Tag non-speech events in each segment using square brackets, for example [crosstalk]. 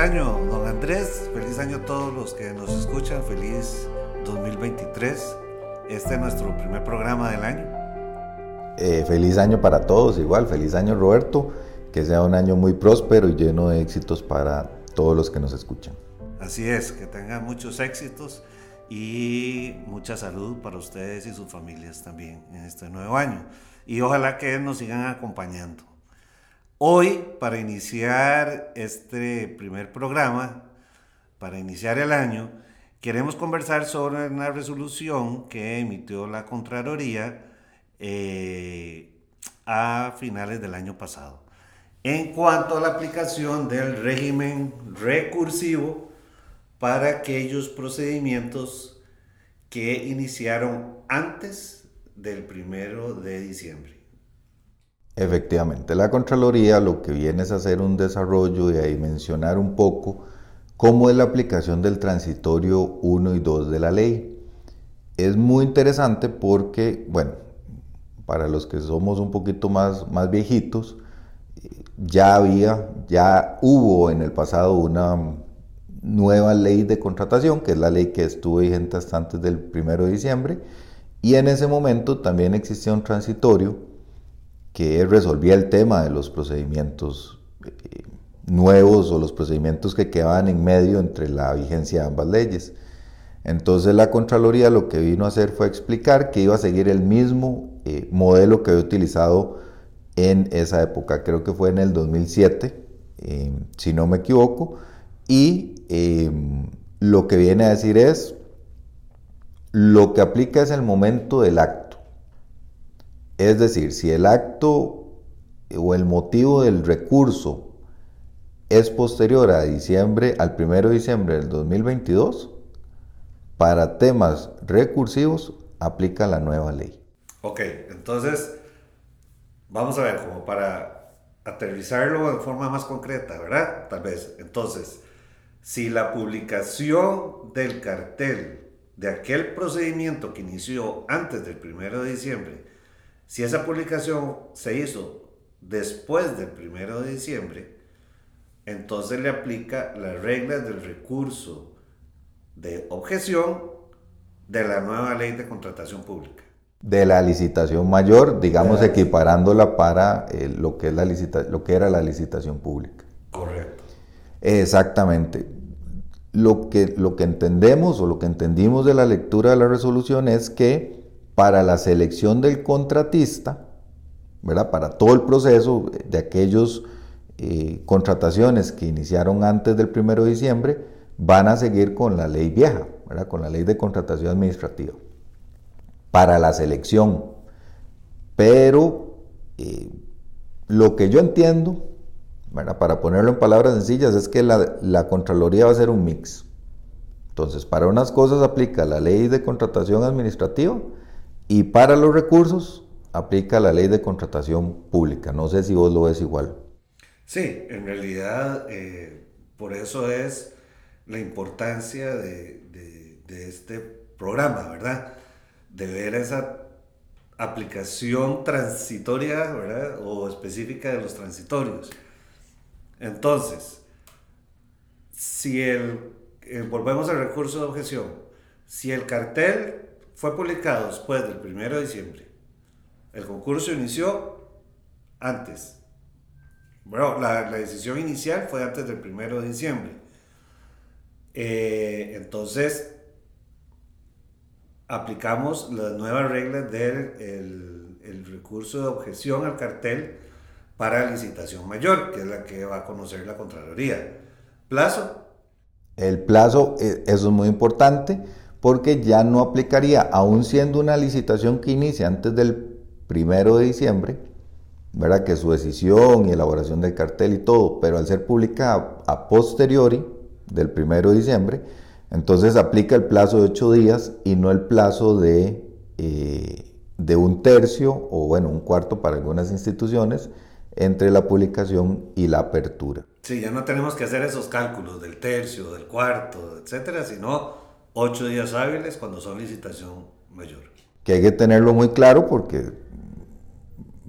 año, don Andrés. Feliz año a todos los que nos escuchan. Feliz 2023. Este es nuestro primer programa del año. Eh, feliz año para todos, igual. Feliz año, Roberto. Que sea un año muy próspero y lleno de éxitos para todos los que nos escuchan. Así es, que tengan muchos éxitos y mucha salud para ustedes y sus familias también en este nuevo año. Y ojalá que nos sigan acompañando. Hoy, para iniciar este primer programa, para iniciar el año, queremos conversar sobre una resolución que emitió la Contraloría eh, a finales del año pasado. En cuanto a la aplicación del régimen recursivo para aquellos procedimientos que iniciaron antes del primero de diciembre. Efectivamente, la Contraloría lo que viene es hacer un desarrollo y ahí mencionar un poco cómo es la aplicación del transitorio 1 y 2 de la ley. Es muy interesante porque, bueno, para los que somos un poquito más, más viejitos, ya había, ya hubo en el pasado una nueva ley de contratación, que es la ley que estuvo vigente hasta antes del 1 de diciembre, y en ese momento también existía un transitorio que resolvía el tema de los procedimientos eh, nuevos o los procedimientos que quedaban en medio entre la vigencia de ambas leyes. Entonces la Contraloría lo que vino a hacer fue explicar que iba a seguir el mismo eh, modelo que había utilizado en esa época, creo que fue en el 2007, eh, si no me equivoco, y lo que viene a decir es, lo que aplica es el momento del acto es decir, si el acto o el motivo del recurso es posterior a diciembre, al 1 de diciembre del 2022, para temas recursivos aplica la nueva ley. Ok, entonces vamos a ver, como para aterrizarlo de forma más concreta, ¿verdad? Tal vez. Entonces, si la publicación del cartel de aquel procedimiento que inició antes del 1 de diciembre si esa publicación se hizo después del primero de diciembre, entonces le aplica las reglas del recurso de objeción de la nueva ley de contratación pública. De la licitación mayor, digamos, equiparándola para eh, lo, que es la lo que era la licitación pública. Correcto. Exactamente. Lo que, lo que entendemos o lo que entendimos de la lectura de la resolución es que para la selección del contratista, ¿verdad? para todo el proceso de aquellas eh, contrataciones que iniciaron antes del 1 de diciembre, van a seguir con la ley vieja, ¿verdad? con la ley de contratación administrativa, para la selección. Pero eh, lo que yo entiendo, para ponerlo en palabras sencillas, es que la, la Contraloría va a ser un mix. Entonces, para unas cosas aplica la ley de contratación administrativa, y para los recursos aplica la ley de contratación pública. No sé si vos lo ves igual. Sí, en realidad eh, por eso es la importancia de, este programa, ¿verdad? De ver esa aplicación transitoria, ¿verdad? O específica de los transitorios. Entonces, si el, eh, volvemos al recurso de objeción, si el cartel fue publicado después del 1 de diciembre. El concurso inició antes. Bueno, la, decisión inicial fue antes del 1 de diciembre. Eh, entonces, aplicamos las nuevas reglas del el, recurso de objeción al cartel para licitación mayor, que es la que va a conocer la Contraloría. Plazo. El plazo, eh, eso es muy importante porque ya no aplicaría, aún siendo una licitación que inicia antes del primero de diciembre, ¿verdad? que su decisión y elaboración del cartel y todo, pero al ser publicada a posteriori del primero de diciembre, entonces aplica el plazo de ocho días y no el plazo de, eh, de un tercio o bueno, un cuarto para algunas instituciones entre la publicación y la apertura. Sí, ya no tenemos que hacer esos cálculos del tercio, del cuarto, etcétera, sino ocho días hábiles cuando son licitación mayor. Que hay que tenerlo muy claro porque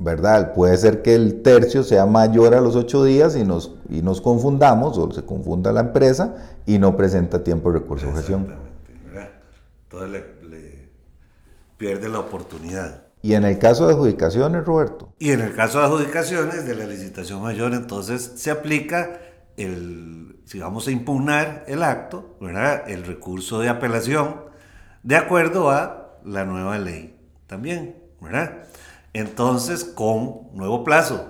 ¿verdad? Puede ser que el tercio sea mayor a los ocho días y nos, y nos confundamos o se confunda la empresa y no presenta tiempo de recurso de objeción. Entonces le, le pierde la oportunidad. Y en el caso de adjudicaciones, Roberto. Y en el caso de adjudicaciones de la licitación mayor, entonces se aplica el, si vamos a impugnar el acto, ¿verdad? el recurso de apelación, de acuerdo a la nueva ley también, ¿verdad? Entonces, con nuevo plazo.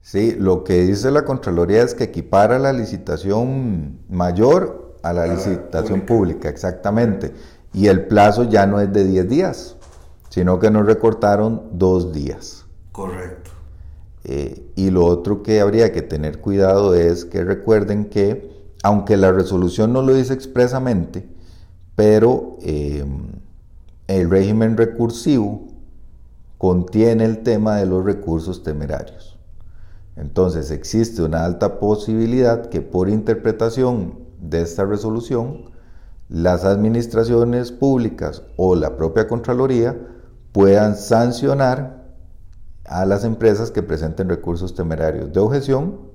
Sí, lo que dice la Contraloría es que equipara la licitación mayor a la, licitación pública. exactamente. Y el plazo ya no es de 10 días, sino que nos recortaron dos días. Correcto. Eh, y lo otro que habría que tener cuidado es que recuerden que, aunque la resolución no lo dice expresamente, pero eh, el régimen recursivo contiene el tema de los recursos temerarios. Entonces existe una alta posibilidad que por interpretación de esta resolución, las administraciones públicas o la propia Contraloría puedan sancionar a las empresas que presenten recursos temerarios de objeción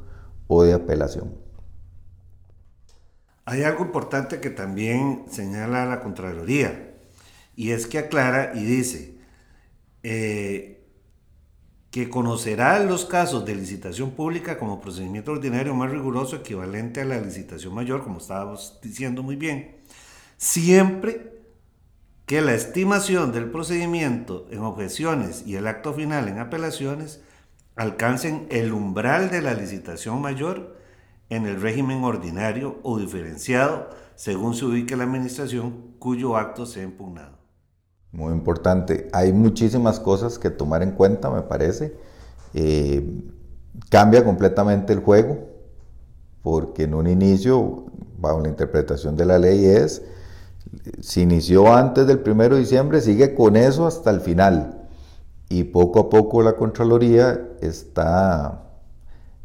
o de apelación. Hay algo importante que también señala la Contraloría y es que aclara y dice, eh, que conocerá los casos de licitación pública como procedimiento ordinario más riguroso equivalente a la licitación mayor, como estábamos diciendo muy bien, siempre que la estimación del procedimiento en objeciones y el acto final en apelaciones alcancen el umbral de la licitación mayor en el régimen ordinario o diferenciado según se ubique la administración cuyo acto sea impugnado. Muy importante. Hay muchísimas cosas que tomar en cuenta, me parece. Eh, cambia completamente el juego, porque en un inicio, bajo la interpretación de la ley, es, si inició antes del 1 de diciembre, sigue con eso hasta el final. Y poco a poco la Contraloría está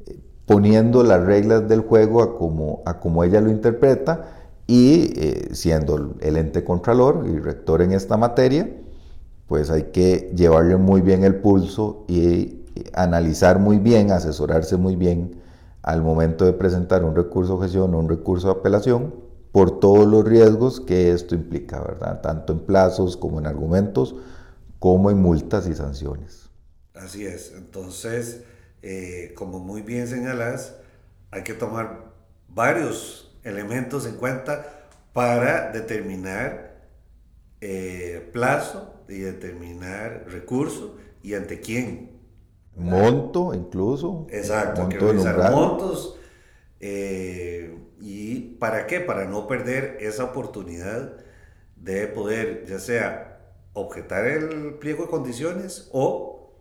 eh, poniendo las reglas del juego a como, ella lo interpreta y eh, siendo el ente contralor y rector en esta materia, pues hay que llevarle muy bien el pulso y analizar muy bien, asesorarse muy bien al momento de presentar un recurso de objeción o un recurso de apelación por todos los riesgos que esto implica, ¿verdad? Tanto en plazos como en argumentos, como en multas y sanciones. Así es, entonces, eh, como muy bien señalas, hay que tomar varios elementos en cuenta para determinar eh, plazo y determinar recurso y ante quién. Monto incluso. Exacto, monto que realizar montos. Eh, ¿Y para qué? Para no perder esa oportunidad de poder, ya sea objetar el pliego de condiciones o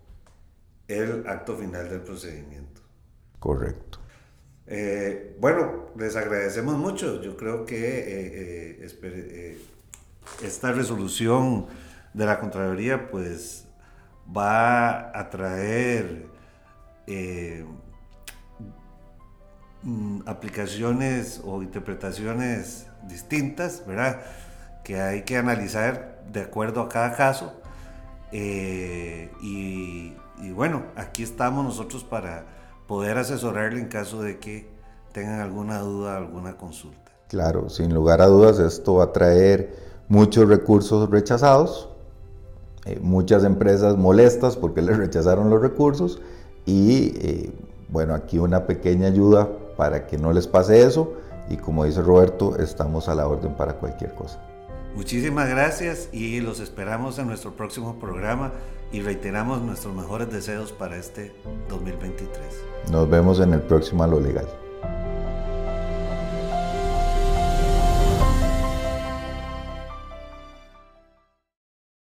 el acto final del procedimiento. Correcto. Eh, bueno, les agradecemos mucho. Yo creo que eh, eh, esta resolución de la Contraloría pues va a traer mm, aplicaciones o interpretaciones distintas, ¿verdad? Que hay que analizar de acuerdo a cada caso. y bueno, aquí estamos nosotros para poder asesorarle en caso de que tengan alguna duda, alguna consulta. Claro, sin lugar a dudas esto va a traer muchos recursos rechazados, eh, muchas empresas molestas porque [laughs] les rechazaron los recursos y eh, bueno, aquí una pequeña ayuda para que no les pase eso y como dice Roberto, estamos a la orden para cualquier cosa. Muchísimas gracias y los esperamos en nuestro próximo programa y reiteramos nuestros mejores deseos para este 2023. Nos vemos en el próximo A lo Legal.